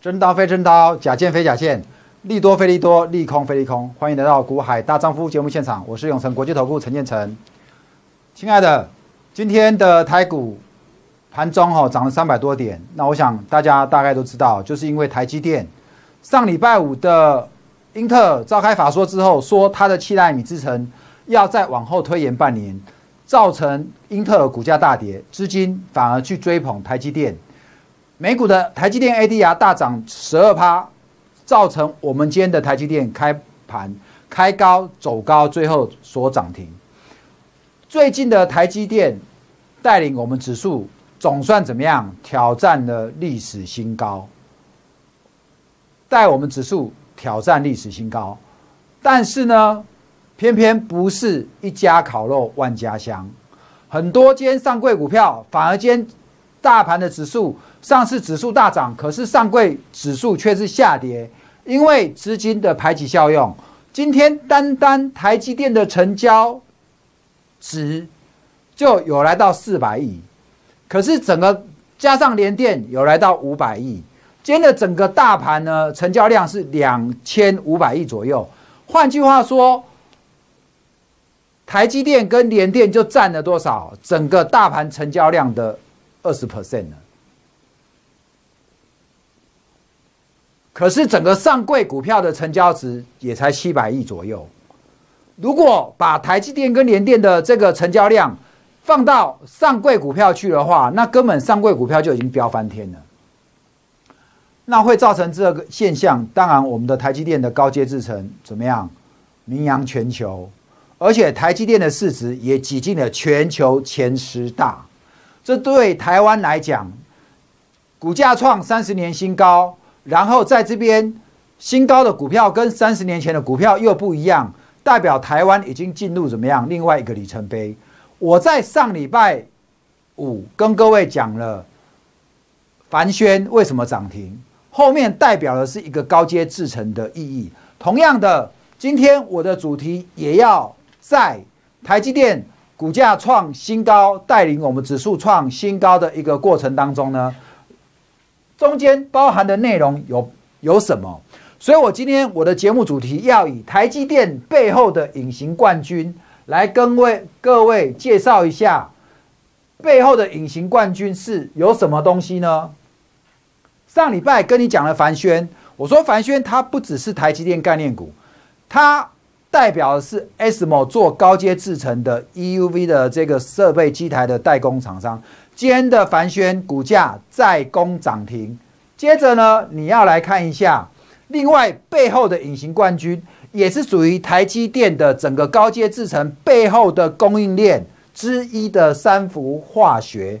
真刀非真刀，假剑非假剑，利多非利多，利空非利空。欢迎来到股海大丈夫节目现场，我是永成国际投顾陈建成。亲爱的，今天的台股盘中哈涨了三百多点，那我想大家大概都知道，就是因为台积电上礼拜五的英特尔召开法说之后，说它的七纳米制程要再往后推延半年，造成英特尔股价大跌，资金反而去追捧台积电。美股的台积电 ADR 大涨十二趴，造成我们今天的台积电开盘开高走高，最后所涨停。最近的台积电带领我们指数总算怎么样？挑战了历史新高，带我们指数挑战历史新高。但是呢，偏偏不是一家烤肉万家香，很多间上柜股票反而今天大盘的指数。上市指数大涨，可是上柜指数却是下跌，因为资金的排挤效用。今天单单台积电的成交值就有来到四百亿，可是整个加上联电有来到五百亿。今天的整个大盘呢，成交量是两千五百亿左右。换句话说，台积电跟联电就占了多少？整个大盘成交量的二十 percent 呢？可是整个上柜股票的成交值也才七百亿左右。如果把台积电跟联电的这个成交量放到上柜股票去的话，那根本上柜股票就已经飙翻天了。那会造成这个现象。当然，我们的台积电的高阶制程怎么样，名扬全球，而且台积电的市值也挤进了全球前十大。这对台湾来讲，股价创三十年新高。然后在这边新高的股票跟三十年前的股票又不一样，代表台湾已经进入怎么样另外一个里程碑。我在上礼拜五跟各位讲了凡轩为什么涨停，后面代表的是一个高阶制成的意义。同样的，今天我的主题也要在台积电股价创新高，带领我们指数创新高的一个过程当中呢。中间包含的内容有有什么？所以我今天我的节目主题要以台积电背后的隐形冠军来跟位各位介绍一下，背后的隐形冠军是有什么东西呢？上礼拜跟你讲了凡轩，我说凡轩它不只是台积电概念股，它代表的是 SMO 做高阶制成的 EUV 的这个设备机台的代工厂商。今天的凡轩股价再攻涨停，接着呢，你要来看一下，另外背后的隐形冠军，也是属于台积电的整个高阶制程背后的供应链之一的三氟化学。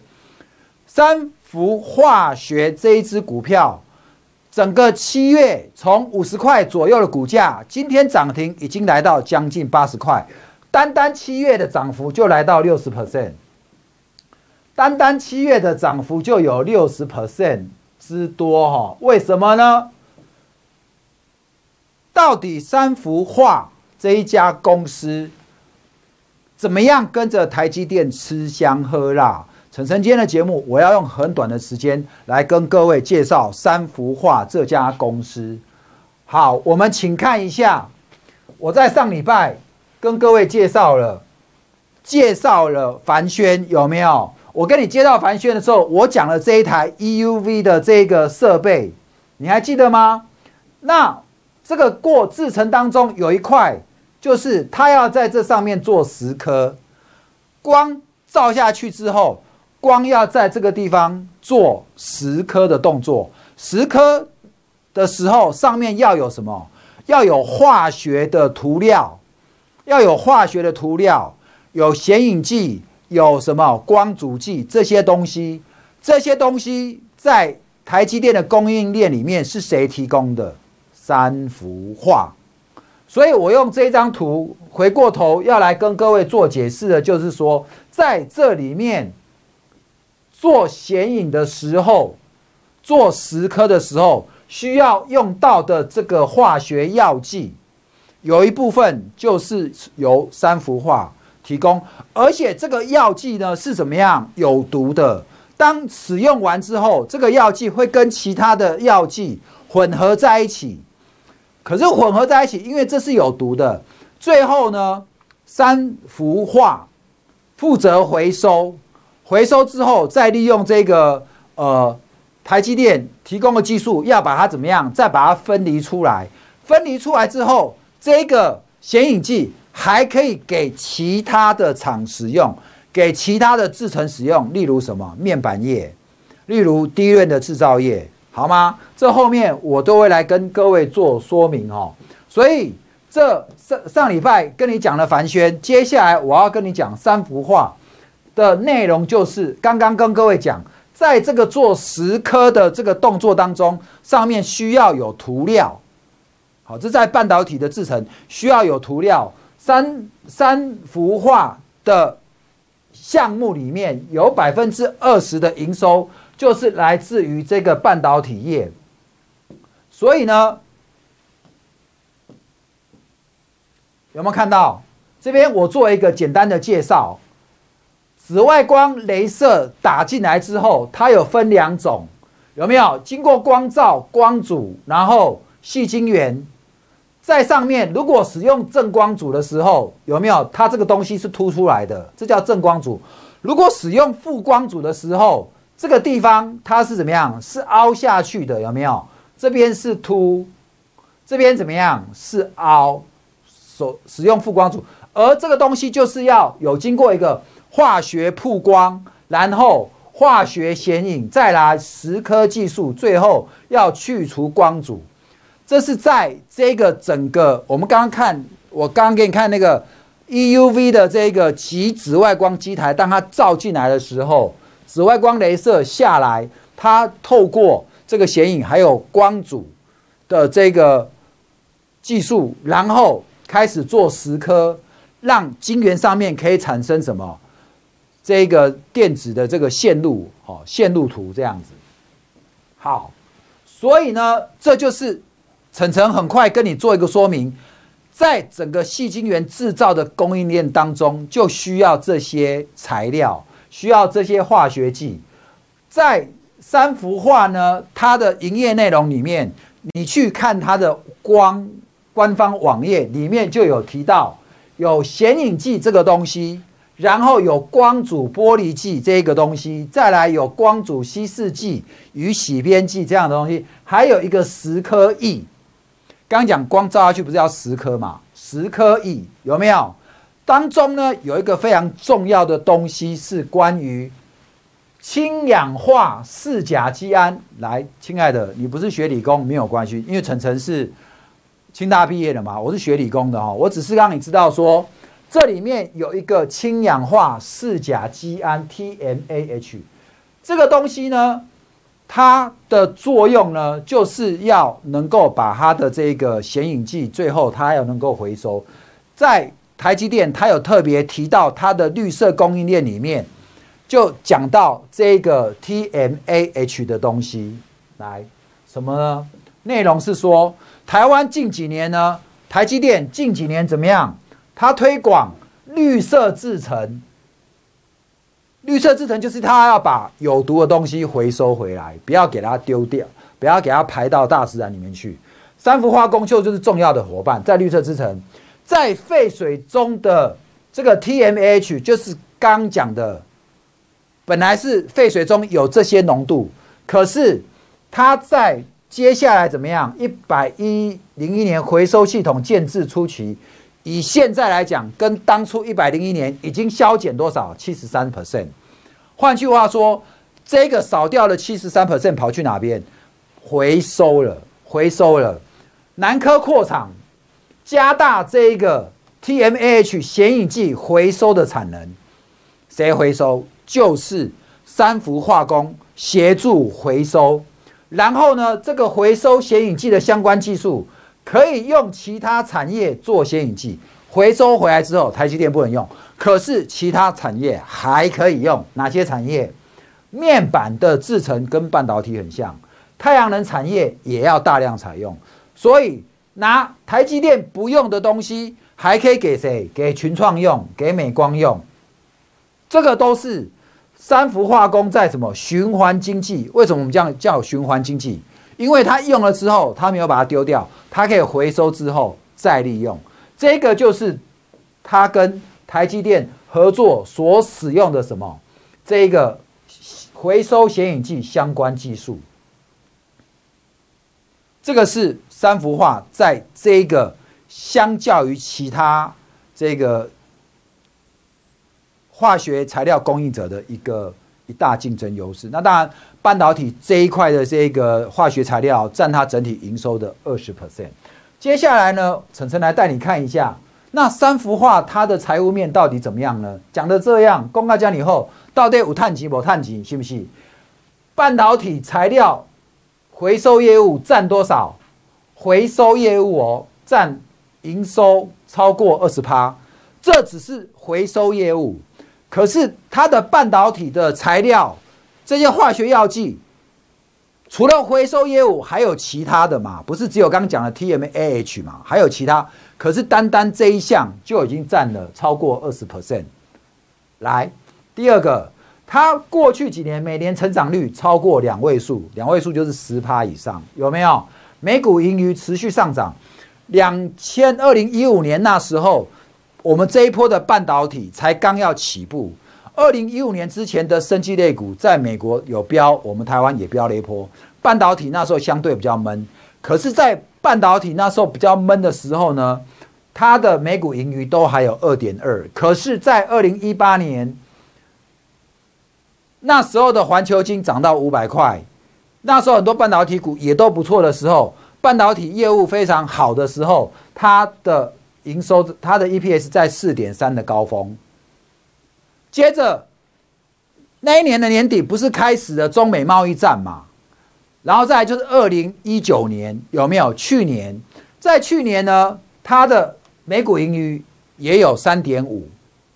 三氟化学这一支股票，整个七月从五十块左右的股价，今天涨停已经来到将近八十块，单单七月的涨幅就来到六十 percent。单单七月的涨幅就有六十 percent 之多哈，为什么呢？到底三幅画这一家公司怎么样跟着台积电吃香喝辣？陈晨今天的节目，我要用很短的时间来跟各位介绍三幅画这家公司。好，我们请看一下，我在上礼拜跟各位介绍了，介绍了凡轩有没有？我跟你介绍凡轩的时候，我讲了这一台 EUV 的这个设备，你还记得吗？那这个过制程当中有一块，就是它要在这上面做十颗光照下去之后，光要在这个地方做十颗的动作。十颗的时候，上面要有什么？要有化学的涂料，要有化学的涂料，有显影剂。有什么光阻剂这些东西？这些东西在台积电的供应链里面是谁提供的？三幅画。所以我用这张图回过头要来跟各位做解释的，就是说在这里面做显影的时候，做十颗的时候需要用到的这个化学药剂，有一部分就是由三幅画。提供，而且这个药剂呢是怎么样有毒的？当使用完之后，这个药剂会跟其他的药剂混合在一起。可是混合在一起，因为这是有毒的，最后呢，三氟化负责回收，回收之后再利用这个呃台积电提供的技术，要把它怎么样，再把它分离出来。分离出来之后，这个显影剂还可以给其他的厂使用。给其他的制成使用，例如什么面板业，例如低润的制造业，好吗？这后面我都会来跟各位做说明哦。所以这上上礼拜跟你讲了凡轩，接下来我要跟你讲三幅画的内容，就是刚刚跟各位讲，在这个做十颗的这个动作当中，上面需要有涂料。好，这在半导体的制成需要有涂料。三三幅画的。项目里面有百分之二十的营收就是来自于这个半导体业，所以呢，有没有看到这边？我做一个简单的介绍，紫外光镭射打进来之后，它有分两种，有没有？经过光照、光阻，然后细晶圆。在上面，如果使用正光组的时候，有没有它这个东西是凸出来的？这叫正光组。如果使用负光组的时候，这个地方它是怎么样？是凹下去的，有没有？这边是凸，这边怎么样？是凹。所使用负光组，而这个东西就是要有经过一个化学曝光，然后化学显影，再来蚀刻技术，最后要去除光阻。这是在这个整个，我们刚刚看，我刚刚给你看那个 EUV 的这个极紫外光机台，当它照进来的时候，紫外光镭射下来，它透过这个显影还有光阻的这个技术，然后开始做蚀刻，让晶圆上面可以产生什么？这个电子的这个线路，哦，线路图这样子。好，所以呢，这就是。晨晨很快跟你做一个说明，在整个细晶圆制造的供应链当中，就需要这些材料，需要这些化学剂。在三幅画呢，它的营业内容里面，你去看它的光官方网页里面就有提到，有显影剂这个东西。然后有光阻玻璃剂这个东西，再来有光阻稀释剂与洗边剂这样的东西，还有一个蚀刻液。刚讲光照下去不是要十颗嘛？十颗亿有没有？当中呢有一个非常重要的东西是关于氢氧化四甲基胺。来，亲爱的，你不是学理工没有关系，因为晨晨是清大毕业的嘛，我是学理工的哈。我只是让你知道说，这里面有一个氢氧化四甲基胺 （TMAH） 这个东西呢。它的作用呢，就是要能够把它的这个显影剂，最后它要能够回收。在台积电，它有特别提到它的绿色供应链里面，就讲到这个 TMAH 的东西。来，什么呢？内容是说，台湾近几年呢，台积电近几年怎么样？它推广绿色制成。绿色制成就是它要把有毒的东西回收回来，不要给它丢掉，不要给它排到大自然里面去。三氟化工溴就是重要的伙伴，在绿色制成，在废水中的这个 TMH 就是刚讲的，本来是废水中有这些浓度，可是它在接下来怎么样？一百一零一年回收系统建制初期。以现在来讲，跟当初一百零一年已经削减多少？七十三 percent。换句话说，这个少掉了七十三 percent 跑去哪边？回收了，回收了。南科扩厂，加大这一个 TMAH 显影剂回收的产能。谁回收？就是三氟化工协助回收。然后呢，这个回收显影剂的相关技术。可以用其他产业做显影剂，回收回来之后，台积电不能用。可是其他产业还可以用，哪些产业？面板的制成跟半导体很像，太阳能产业也要大量采用。所以拿台积电不用的东西，还可以给谁？给群创用，给美光用。这个都是三氟化工在什么循环经济？为什么我们这样叫循环经济？因为它用了之后，它没有把它丢掉，它可以回收之后再利用。这个就是它跟台积电合作所使用的什么这个回收显影剂相关技术。这个是三幅画在这个相较于其他这个。化学材料供应者的一个一大竞争优势。那当然，半导体这一块的这个化学材料占它整体营收的二十 percent。接下来呢，晨晨来带你看一下，那三幅画它的财务面到底怎么样呢？讲的这样，公告讲以后，到底有碳级不碳级，信不信？半导体材料回收业务占多少？回收业务哦，占营收超过二十趴，这只是回收业务。可是它的半导体的材料，这些化学药剂，除了回收业务，还有其他的嘛？不是只有刚刚讲的 TMAH 嘛？还有其他。可是单单这一项就已经占了超过二十 percent。来，第二个，它过去几年每年成长率超过两位数，两位数就是十趴以上，有没有？每股盈余持续上涨。两千二零一五年那时候。我们这一波的半导体才刚要起步，二零一五年之前的生技类股在美国有标，我们台湾也标了一波。半导体那时候相对比较闷，可是，在半导体那时候比较闷的时候呢，它的每股盈余都还有二点二。可是，在二零一八年那时候的环球金涨到五百块，那时候很多半导体股也都不错的时候，半导体业务非常好的时候，它的。营收它的 EPS 在四点三的高峰，接着那一年的年底不是开始了中美贸易战嘛？然后再来就是二零一九年有没有？去年在去年呢，它的每股盈余也有三点五，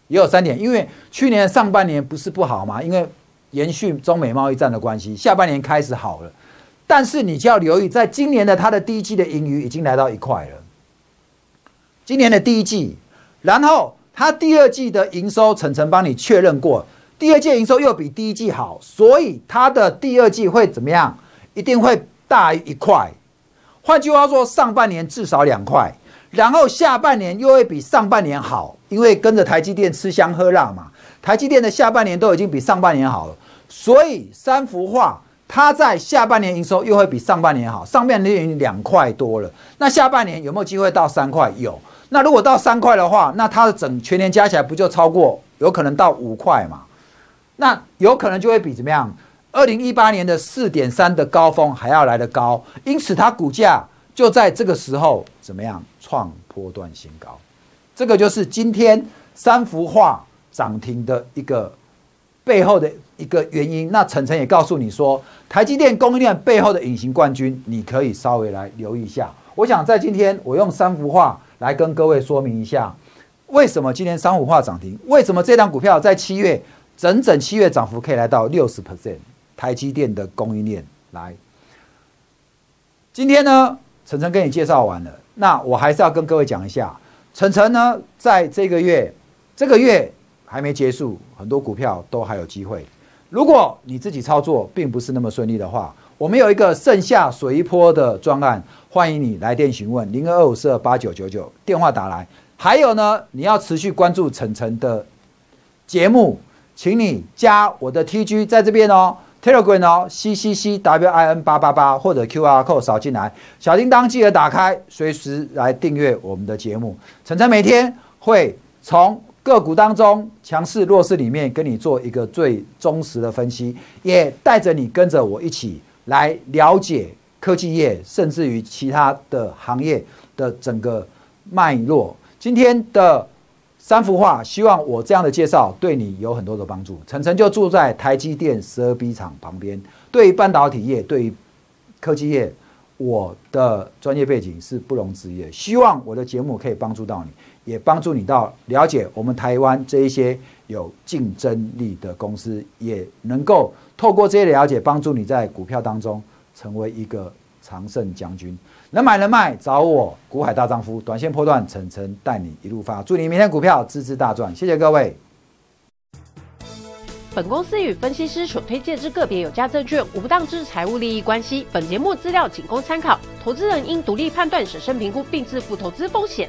也有三点，因为去年上半年不是不好嘛？因为延续中美贸易战的关系，下半年开始好了，但是你就要留意，在今年的它的第一季的盈余已经来到一块了。今年的第一季，然后它第二季的营收，晨晨帮你确认过，第二季营收又比第一季好，所以它的第二季会怎么样？一定会大于一块。换句话说，上半年至少两块，然后下半年又会比上半年好，因为跟着台积电吃香喝辣嘛。台积电的下半年都已经比上半年好了，所以三幅画它在下半年营收又会比上半年好，上半年已经两块多了，那下半年有没有机会到三块？有。那如果到三块的话，那它的整全年加起来不就超过有可能到五块嘛？那有可能就会比怎么样？二零一八年的四点三的高峰还要来得高，因此它股价就在这个时候怎么样创波段新高？这个就是今天三幅画涨停的一个背后的一个原因。那晨晨也告诉你说，台积电供应链背后的隐形冠军，你可以稍微来留意一下。我想在今天我用三幅画。来跟各位说明一下，为什么今天三五化涨停？为什么这档股票在七月整整七月涨幅可以来到六十 percent？台积电的供应链来，今天呢，晨晨跟你介绍完了，那我还是要跟各位讲一下，晨晨呢，在这个月这个月还没结束，很多股票都还有机会。如果你自己操作并不是那么顺利的话，我们有一个盛夏水一波的专案。欢迎你来电询问零二二五四二八九九九电话打来。还有呢，你要持续关注晨晨的节目，请你加我的 TG 在这边哦，Telegram 哦，C C C W I N 八八八或者 QR code 扫进来，小铃铛记得打开，随时来订阅我们的节目。晨晨每天会从个股当中强势弱势里面跟你做一个最忠实的分析，也带着你跟着我一起来了解。科技业，甚至于其他的行业的整个脉络，今天的三幅画，希望我这样的介绍对你有很多的帮助。晨晨就住在台积电十二 B 厂旁边，对于半导体业，对于科技业，我的专业背景是不容置疑。希望我的节目可以帮助到你，也帮助你到了解我们台湾这一些有竞争力的公司，也能够透过这些了解，帮助你在股票当中。成为一个常胜将军，能买能卖找我，股海大丈夫，短线破断，层层带你一路发，祝你明天股票支支大赚，谢谢各位。本公司与分析师所推荐之个别有价证券无不当之财务利益关系。本节目资料仅供参考，投资人应独立判断、审慎评估并自负投资风险。